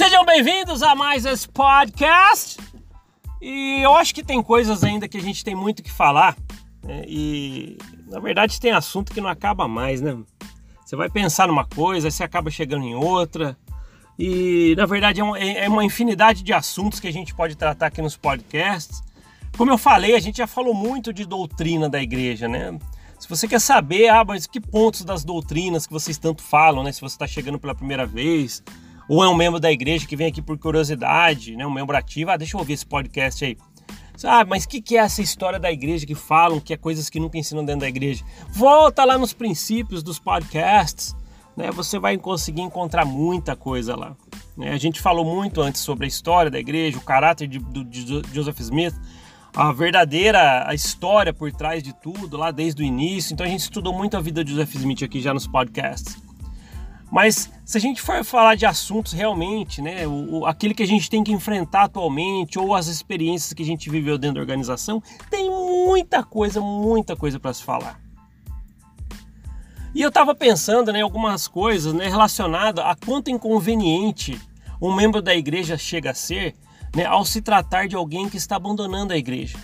Sejam bem-vindos a mais esse podcast. E eu acho que tem coisas ainda que a gente tem muito que falar. Né? E na verdade tem assunto que não acaba mais, né? Você vai pensar numa coisa, você acaba chegando em outra. E na verdade é uma, é uma infinidade de assuntos que a gente pode tratar aqui nos podcasts. Como eu falei, a gente já falou muito de doutrina da igreja, né? Se você quer saber, ah, mas que pontos das doutrinas que vocês tanto falam, né? Se você está chegando pela primeira vez, ou é um membro da igreja que vem aqui por curiosidade, né? Um membro ativo, ah, deixa eu ouvir esse podcast aí. Ah, mas o que, que é essa história da igreja que falam que é coisas que nunca ensinam dentro da igreja? Volta lá nos princípios dos podcasts, né? Você vai conseguir encontrar muita coisa lá. Né? A gente falou muito antes sobre a história da igreja, o caráter de, de Joseph Smith, a verdadeira a história por trás de tudo, lá desde o início. Então a gente estudou muito a vida de Joseph Smith aqui já nos podcasts. Mas se a gente for falar de assuntos realmente, né, o, o, aquele que a gente tem que enfrentar atualmente ou as experiências que a gente viveu dentro da organização, tem muita coisa, muita coisa para se falar. E eu estava pensando em né, algumas coisas né, relacionadas a quanto inconveniente um membro da igreja chega a ser né, ao se tratar de alguém que está abandonando a igreja.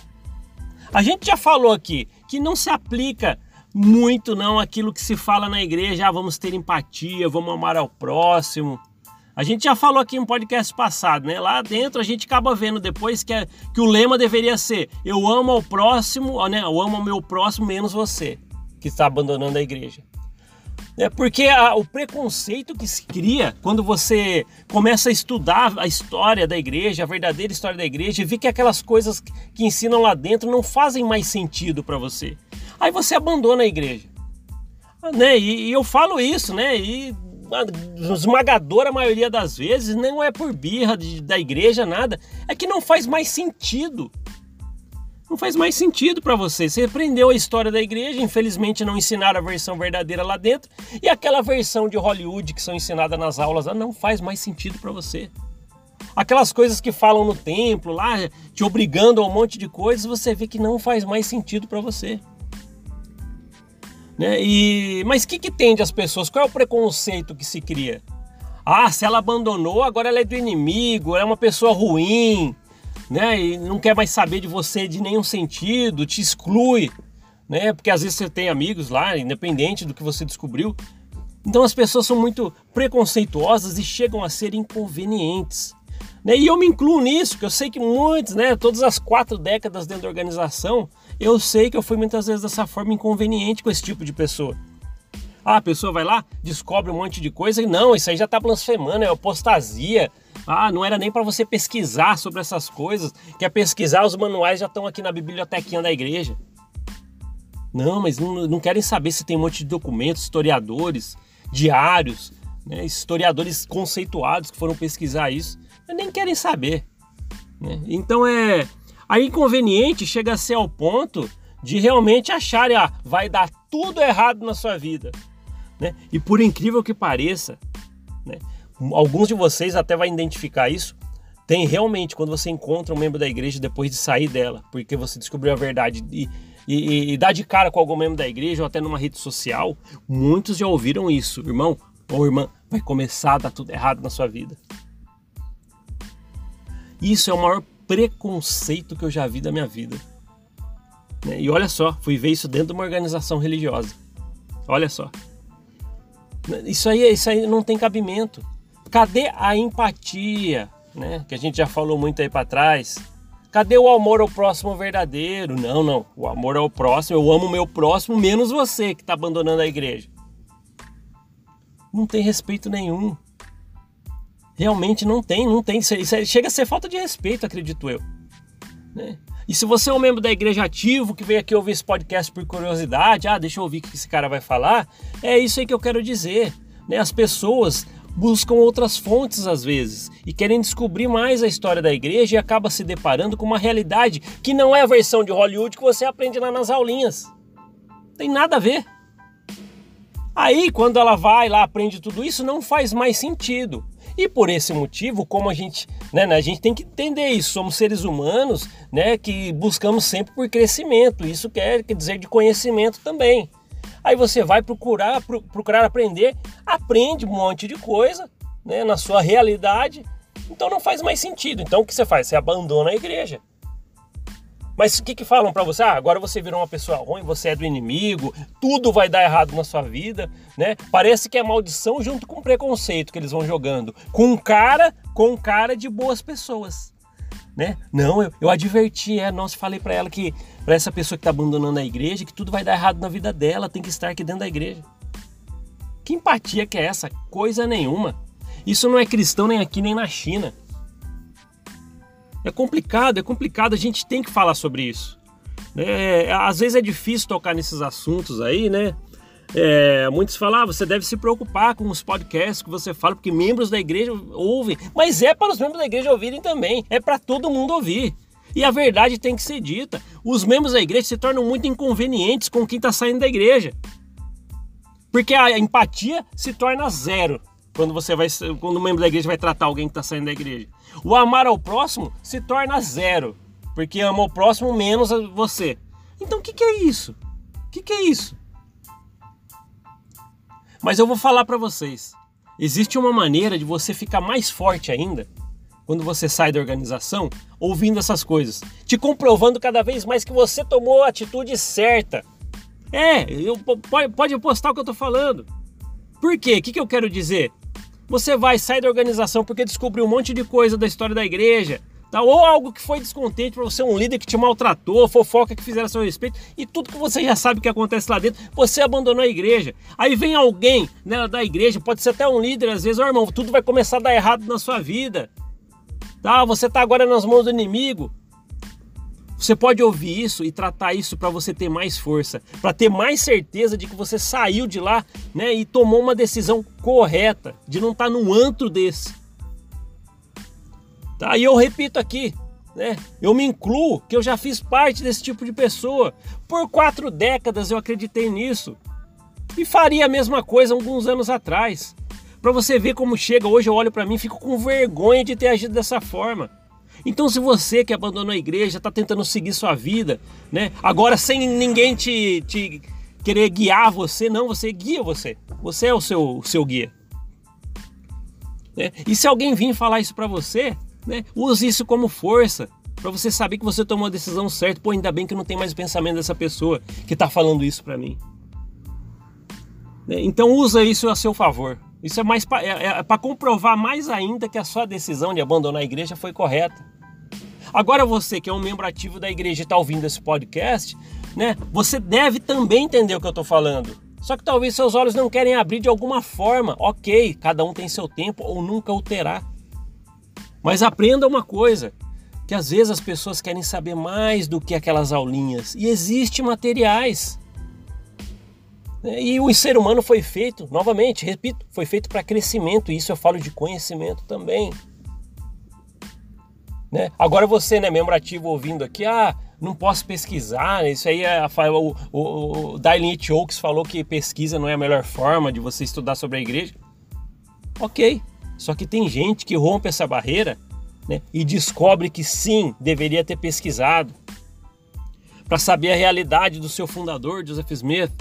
A gente já falou aqui que não se aplica muito não aquilo que se fala na igreja, ah, vamos ter empatia, vamos amar ao próximo. A gente já falou aqui no podcast passado, né? Lá dentro a gente acaba vendo depois que, é, que o lema deveria ser: eu amo ao próximo, né? Eu amo ao meu próximo menos você, que está abandonando a igreja. É porque a, o preconceito que se cria quando você começa a estudar a história da igreja, a verdadeira história da igreja, e vê que aquelas coisas que ensinam lá dentro não fazem mais sentido para você. Aí você abandona a igreja. Ah, né? E, e, eu falo isso, né? E a esmagadora maioria das vezes não é por birra de, da igreja, nada. É que não faz mais sentido não faz mais sentido para você. Você aprendeu a história da igreja, infelizmente não ensinaram a versão verdadeira lá dentro, e aquela versão de Hollywood que são ensinadas nas aulas não faz mais sentido para você. Aquelas coisas que falam no templo lá, te obrigando a um monte de coisas, você vê que não faz mais sentido para você. Né? E mas o que, que tende as pessoas? Qual é o preconceito que se cria? Ah, se ela abandonou, agora ela é do inimigo, é uma pessoa ruim, né? E não quer mais saber de você de nenhum sentido, te exclui, né? Porque às vezes você tem amigos lá, independente do que você descobriu. Então as pessoas são muito preconceituosas e chegam a ser inconvenientes. Né? E eu me incluo nisso, que eu sei que muitos, né, todas as quatro décadas dentro da organização, eu sei que eu fui muitas vezes dessa forma inconveniente com esse tipo de pessoa. Ah, a pessoa vai lá, descobre um monte de coisa e não, isso aí já está blasfemando, é apostasia, ah, não era nem para você pesquisar sobre essas coisas, que é pesquisar, os manuais já estão aqui na bibliotequinha da igreja. Não, mas não, não querem saber se tem um monte de documentos, historiadores, diários, né, historiadores conceituados que foram pesquisar isso, nem querem saber. Né? Então é. A inconveniente chega a ser ao ponto de realmente acharem, ah, vai dar tudo errado na sua vida. Né? E por incrível que pareça, né, alguns de vocês até vai identificar isso. Tem realmente quando você encontra um membro da igreja depois de sair dela, porque você descobriu a verdade e, e, e dá de cara com algum membro da igreja ou até numa rede social, muitos já ouviram isso, irmão ou irmã, vai começar a dar tudo errado na sua vida. Isso é o maior preconceito que eu já vi da minha vida. Né? E olha só, fui ver isso dentro de uma organização religiosa. Olha só. Isso aí, isso aí não tem cabimento. Cadê a empatia, né? Que a gente já falou muito aí para trás. Cadê o amor ao próximo verdadeiro? Não, não. O amor ao próximo, eu amo o meu próximo, menos você que está abandonando a igreja. Não tem respeito nenhum. Realmente não tem, não tem. Isso chega a ser falta de respeito, acredito eu. Né? E se você é um membro da igreja ativo que veio aqui ouvir esse podcast por curiosidade, ah, deixa eu ouvir o que esse cara vai falar, é isso aí que eu quero dizer. Né? As pessoas buscam outras fontes às vezes e querem descobrir mais a história da igreja e acaba se deparando com uma realidade que não é a versão de Hollywood que você aprende lá nas aulinhas. Tem nada a ver. Aí, quando ela vai lá, aprende tudo isso, não faz mais sentido. E por esse motivo, como a gente, né, né, a gente tem que entender isso, somos seres humanos, né, que buscamos sempre por crescimento. Isso quer, dizer de conhecimento também. Aí você vai procurar, procurar aprender, aprende um monte de coisa, né, na sua realidade, Então não faz mais sentido. Então o que você faz? Você abandona a igreja. Mas o que, que falam para você? Ah, agora você virou uma pessoa ruim, você é do inimigo, tudo vai dar errado na sua vida, né? Parece que é maldição junto com preconceito que eles vão jogando. Com cara, com cara de boas pessoas, né? Não, eu, eu adverti, é, nossa, falei para ela que para essa pessoa que tá abandonando a igreja, que tudo vai dar errado na vida dela, tem que estar aqui dentro da igreja. Que empatia que é essa? Coisa nenhuma. Isso não é cristão nem aqui nem na China. É complicado, é complicado, a gente tem que falar sobre isso. É, às vezes é difícil tocar nesses assuntos aí, né? É, muitos falam, ah, você deve se preocupar com os podcasts que você fala, porque membros da igreja ouvem. Mas é para os membros da igreja ouvirem também, é para todo mundo ouvir. E a verdade tem que ser dita. Os membros da igreja se tornam muito inconvenientes com quem está saindo da igreja. Porque a empatia se torna zero quando você vai quando o membro da igreja vai tratar alguém que está saindo da igreja. O amar ao próximo se torna zero, porque ama o próximo menos você. Então o que, que é isso? O que, que é isso? Mas eu vou falar para vocês. Existe uma maneira de você ficar mais forte ainda quando você sai da organização ouvindo essas coisas, te comprovando cada vez mais que você tomou a atitude certa. É, eu, pode, apostar o que eu tô falando. Por quê? O que eu quero dizer? Você vai sair da organização porque descobriu um monte de coisa da história da igreja, tá? ou algo que foi descontente para você, um líder que te maltratou, fofoca que fizeram a seu respeito, e tudo que você já sabe que acontece lá dentro, você abandonou a igreja. Aí vem alguém né, da igreja, pode ser até um líder, às vezes, ó oh, irmão, tudo vai começar a dar errado na sua vida. Tá? Você está agora nas mãos do inimigo. Você pode ouvir isso e tratar isso para você ter mais força, para ter mais certeza de que você saiu de lá né, e tomou uma decisão correta, de não estar tá num antro desse. Tá? E eu repito aqui, né, eu me incluo, que eu já fiz parte desse tipo de pessoa. Por quatro décadas eu acreditei nisso. E faria a mesma coisa alguns anos atrás. Para você ver como chega, hoje eu olho para mim fico com vergonha de ter agido dessa forma. Então, se você que abandonou a igreja, está tentando seguir sua vida, né? Agora sem ninguém te, te querer guiar você, não, você guia você. Você é o seu, o seu guia. Né? E se alguém vir falar isso para você, né? Use isso como força para você saber que você tomou a decisão certa. Pô, ainda bem que não tem mais o pensamento dessa pessoa que está falando isso para mim. Né? Então usa isso a seu favor. Isso é mais para é, é comprovar mais ainda que a sua decisão de abandonar a igreja foi correta. Agora você que é um membro ativo da igreja e está ouvindo esse podcast, né? Você deve também entender o que eu estou falando. Só que talvez seus olhos não querem abrir de alguma forma. Ok, cada um tem seu tempo ou nunca o terá. Mas aprenda uma coisa, que às vezes as pessoas querem saber mais do que aquelas aulinhas. E existem materiais. E o ser humano foi feito, novamente, repito, foi feito para crescimento. E isso eu falo de conhecimento também. Né? Agora você, né, membro ativo ouvindo aqui, ah, não posso pesquisar, né? isso aí é o, o, o Darlene Oaks falou que pesquisa não é a melhor forma de você estudar sobre a igreja. Ok, só que tem gente que rompe essa barreira né, e descobre que sim, deveria ter pesquisado para saber a realidade do seu fundador, Joseph Smith,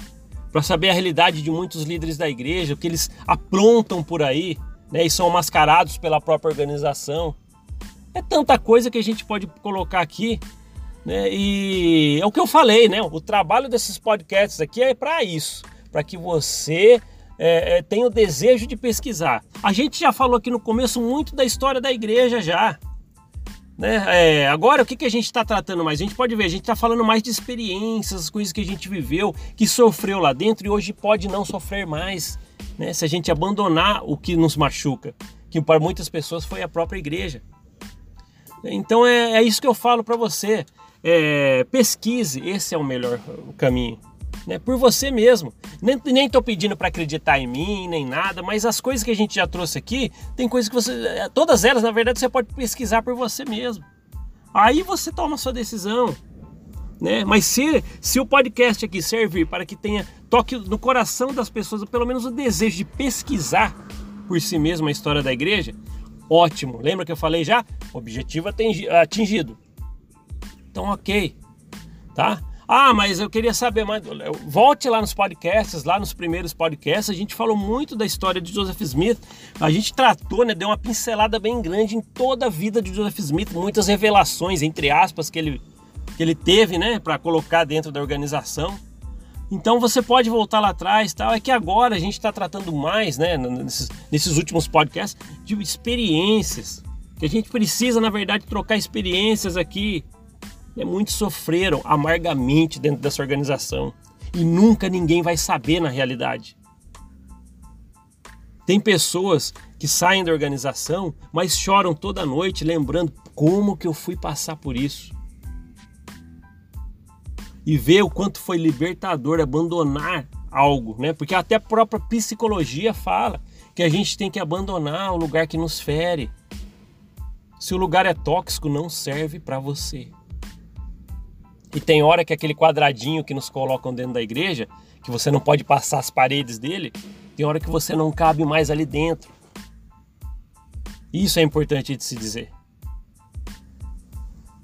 para saber a realidade de muitos líderes da igreja, o que eles aprontam por aí né, e são mascarados pela própria organização. É tanta coisa que a gente pode colocar aqui, né? E é o que eu falei, né? O trabalho desses podcasts aqui é para isso, para que você é, é, tenha o desejo de pesquisar. A gente já falou aqui no começo muito da história da igreja já. Né? É, agora o que, que a gente está tratando mais? A gente pode ver, a gente está falando mais de experiências, coisas que a gente viveu, que sofreu lá dentro e hoje pode não sofrer mais, né? Se a gente abandonar o que nos machuca, que para muitas pessoas foi a própria igreja. Então é, é isso que eu falo para você. É, pesquise, esse é o melhor caminho. Né? Por você mesmo. Nem, nem tô pedindo para acreditar em mim, nem nada, mas as coisas que a gente já trouxe aqui, tem coisas que você. É, todas elas, na verdade, você pode pesquisar por você mesmo. Aí você toma sua decisão. Né? Mas se, se o podcast aqui servir para que tenha toque no coração das pessoas, pelo menos o desejo de pesquisar por si mesmo a história da igreja, Ótimo. Lembra que eu falei já? Objetivo atingido. Então, ok. Tá? Ah, mas eu queria saber mais. Volte lá nos podcasts, lá nos primeiros podcasts, a gente falou muito da história de Joseph Smith. A gente tratou, né, deu uma pincelada bem grande em toda a vida de Joseph Smith, muitas revelações, entre aspas, que ele, que ele teve, né, para colocar dentro da organização. Então você pode voltar lá atrás, tal. É que agora a gente está tratando mais, né, nesses, nesses últimos podcasts, de experiências. Que a gente precisa, na verdade, trocar experiências aqui né, muitos sofreram amargamente dentro dessa organização e nunca ninguém vai saber na realidade. Tem pessoas que saem da organização, mas choram toda noite lembrando como que eu fui passar por isso. E ver o quanto foi libertador abandonar algo, né? Porque até a própria psicologia fala que a gente tem que abandonar o lugar que nos fere. Se o lugar é tóxico, não serve para você. E tem hora que aquele quadradinho que nos colocam dentro da igreja, que você não pode passar as paredes dele, tem hora que você não cabe mais ali dentro. Isso é importante de se dizer.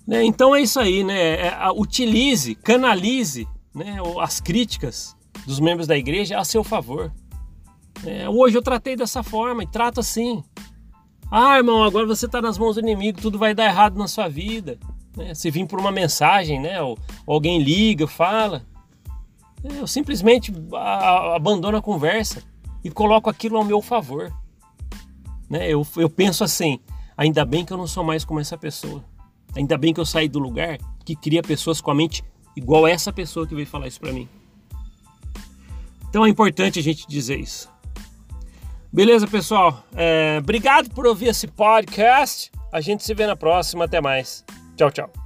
Né? Então é isso aí, né? É, utilize, canalize né, as críticas dos membros da igreja a seu favor. É, hoje eu tratei dessa forma e trato assim. Ah, irmão, agora você está nas mãos do inimigo, tudo vai dar errado na sua vida. Né? Se vir por uma mensagem, né? Ou, alguém liga, fala, é, eu simplesmente abandono a conversa e coloco aquilo ao meu favor. Né? Eu, eu penso assim: ainda bem que eu não sou mais como essa pessoa. Ainda bem que eu saí do lugar que cria pessoas com a mente igual essa pessoa que veio falar isso para mim. Então é importante a gente dizer isso. Beleza, pessoal? É, obrigado por ouvir esse podcast. A gente se vê na próxima. Até mais. 叫叫。